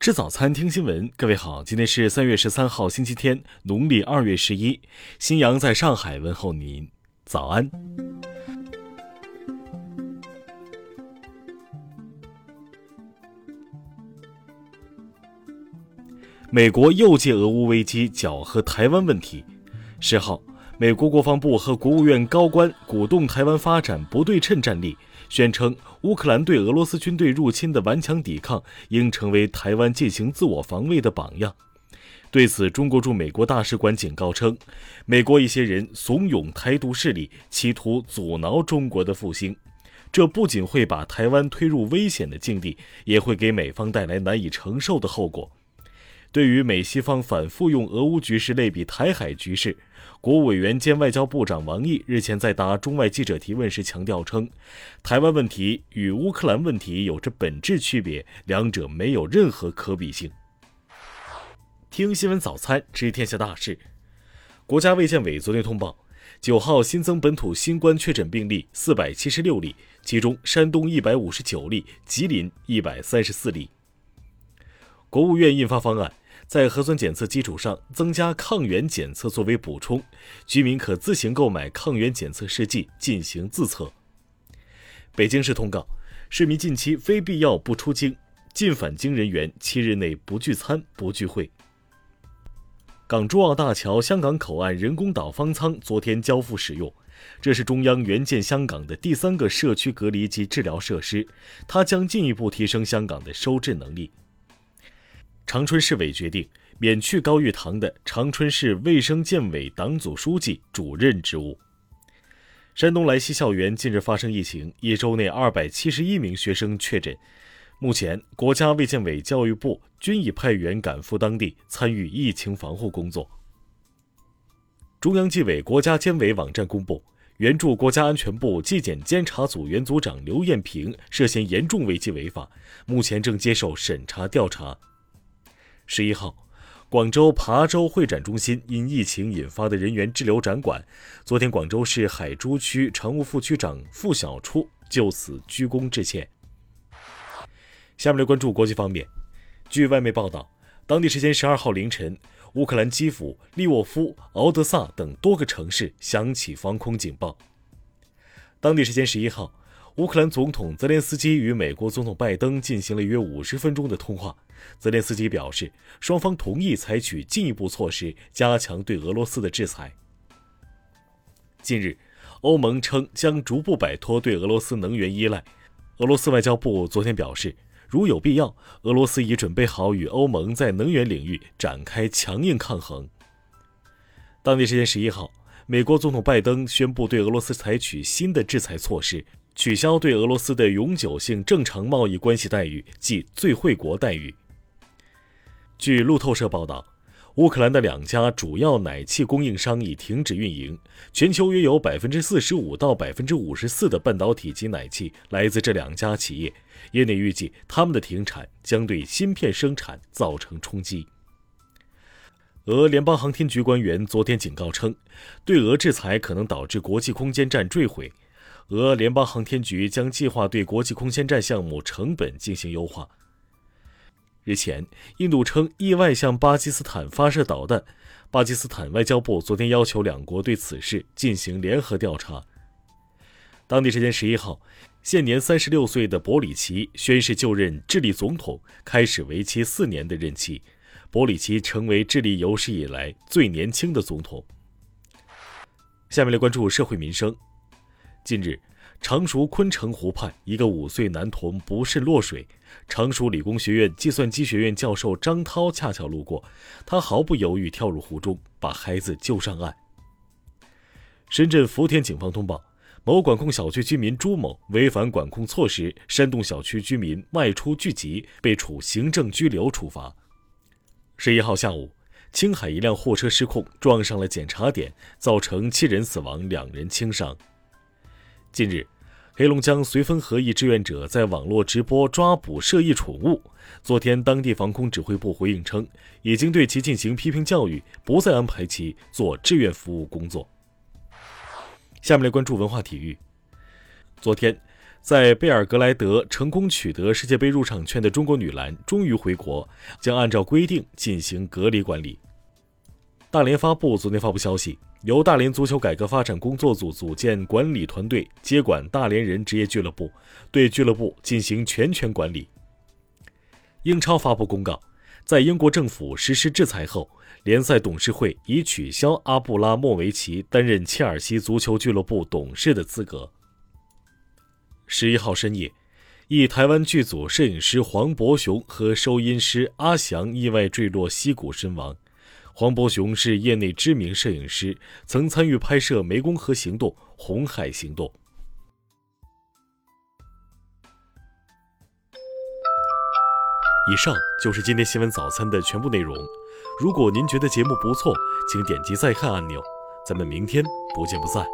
吃早餐，听新闻。各位好，今天是三月十三号，星期天，农历二月十一。新阳在上海问候您，早安。美国又借俄乌危机搅和台湾问题。十号，美国国防部和国务院高官鼓动台湾发展不对称战力。宣称乌克兰对俄罗斯军队入侵的顽强抵抗应成为台湾进行自我防卫的榜样。对此，中国驻美国大使馆警告称，美国一些人怂恿台独势力，企图阻挠中国的复兴，这不仅会把台湾推入危险的境地，也会给美方带来难以承受的后果。对于美西方反复用俄乌局势类比台海局势，国务委员兼外交部长王毅日前在答中外记者提问时强调称，台湾问题与乌克兰问题有着本质区别，两者没有任何可比性。听新闻早餐知天下大事。国家卫健委昨天通报，九号新增本土新冠确诊病例四百七十六例，其中山东一百五十九例，吉林一百三十四例。国务院印发方案。在核酸检测基础上增加抗原检测作为补充，居民可自行购买抗原检测试剂进行自测。北京市通告，市民近期非必要不出京，进返京人员七日内不聚餐不聚会。港珠澳大桥香港口岸人工岛方舱昨天交付使用，这是中央援建香港的第三个社区隔离及治疗设施，它将进一步提升香港的收治能力。长春市委决定免去高玉堂的长春市卫生健委党组书记、主任职务。山东莱西校园近日发生疫情，一周内二百七十一名学生确诊。目前，国家卫健委、教育部均已派员赶赴当地参与疫情防护工作。中央纪委国家监委网站公布，原驻国家安全部纪检监察组原组长刘艳平涉嫌严重违纪违法，目前正接受审查调查。十一号，广州琶洲会展中心因疫情引发的人员滞留展馆，昨天广州市海珠区常务副区长傅小初就此鞠躬致歉。下面来关注国际方面，据外媒报道，当地时间十二号凌晨，乌克兰基辅、利沃夫、敖德萨等多个城市响起防空警报。当地时间十一号。乌克兰总统泽连斯基与美国总统拜登进行了约五十分钟的通话。泽连斯基表示，双方同意采取进一步措施，加强对俄罗斯的制裁。近日，欧盟称将逐步摆脱对俄罗斯能源依赖。俄罗斯外交部昨天表示，如有必要，俄罗斯已准备好与欧盟在能源领域展开强硬抗衡。当地时间十一号，美国总统拜登宣布对俄罗斯采取新的制裁措施。取消对俄罗斯的永久性正常贸易关系待遇，即最惠国待遇。据路透社报道，乌克兰的两家主要奶气供应商已停止运营，全球约有百分之四十五到百分之五十四的半导体及奶气来自这两家企业。业内预计，他们的停产将对芯片生产造成冲击。俄联邦航天局官员昨天警告称，对俄制裁可能导致国际空间站坠毁。俄联邦航天局将计划对国际空间站项目成本进行优化。日前，印度称意外向巴基斯坦发射导弹，巴基斯坦外交部昨天要求两国对此事进行联合调查。当地时间十一号，现年三十六岁的博里奇宣誓就任智利总统，开始为期四年的任期。博里奇成为智利有史以来最年轻的总统。下面来关注社会民生。近日，常熟昆城湖畔，一个五岁男童不慎落水。常熟理工学院计算机学院教授张涛恰巧路过，他毫不犹豫跳入湖中，把孩子救上岸。深圳福田警方通报，某管控小区居民朱某违反管控措施，煽动小区居民外出聚集，被处行政拘留处罚。十一号下午，青海一辆货车失控撞上了检查点，造成七人死亡，两人轻伤。近日，黑龙江绥芬河一志愿者在网络直播抓捕涉疫宠物。昨天，当地防空指挥部回应称，已经对其进行批评教育，不再安排其做志愿服务工作。下面来关注文化体育。昨天，在贝尔格莱德成功取得世界杯入场券的中国女篮终于回国，将按照规定进行隔离管理。大连发布昨天发布消息，由大连足球改革发展工作组组建管理团队，接管大连人职业俱乐部，对俱乐部进行全权管理。英超发布公告，在英国政府实施制裁后，联赛董事会已取消阿布拉莫维奇担任切尔西足球俱乐部董事的资格。十一号深夜，一台湾剧组摄影师黄伯雄和收音师阿翔意外坠落溪谷身亡。黄伯雄是业内知名摄影师，曾参与拍摄湄公河行动、红海行动。以上就是今天新闻早餐的全部内容。如果您觉得节目不错，请点击再看按钮。咱们明天不见不散。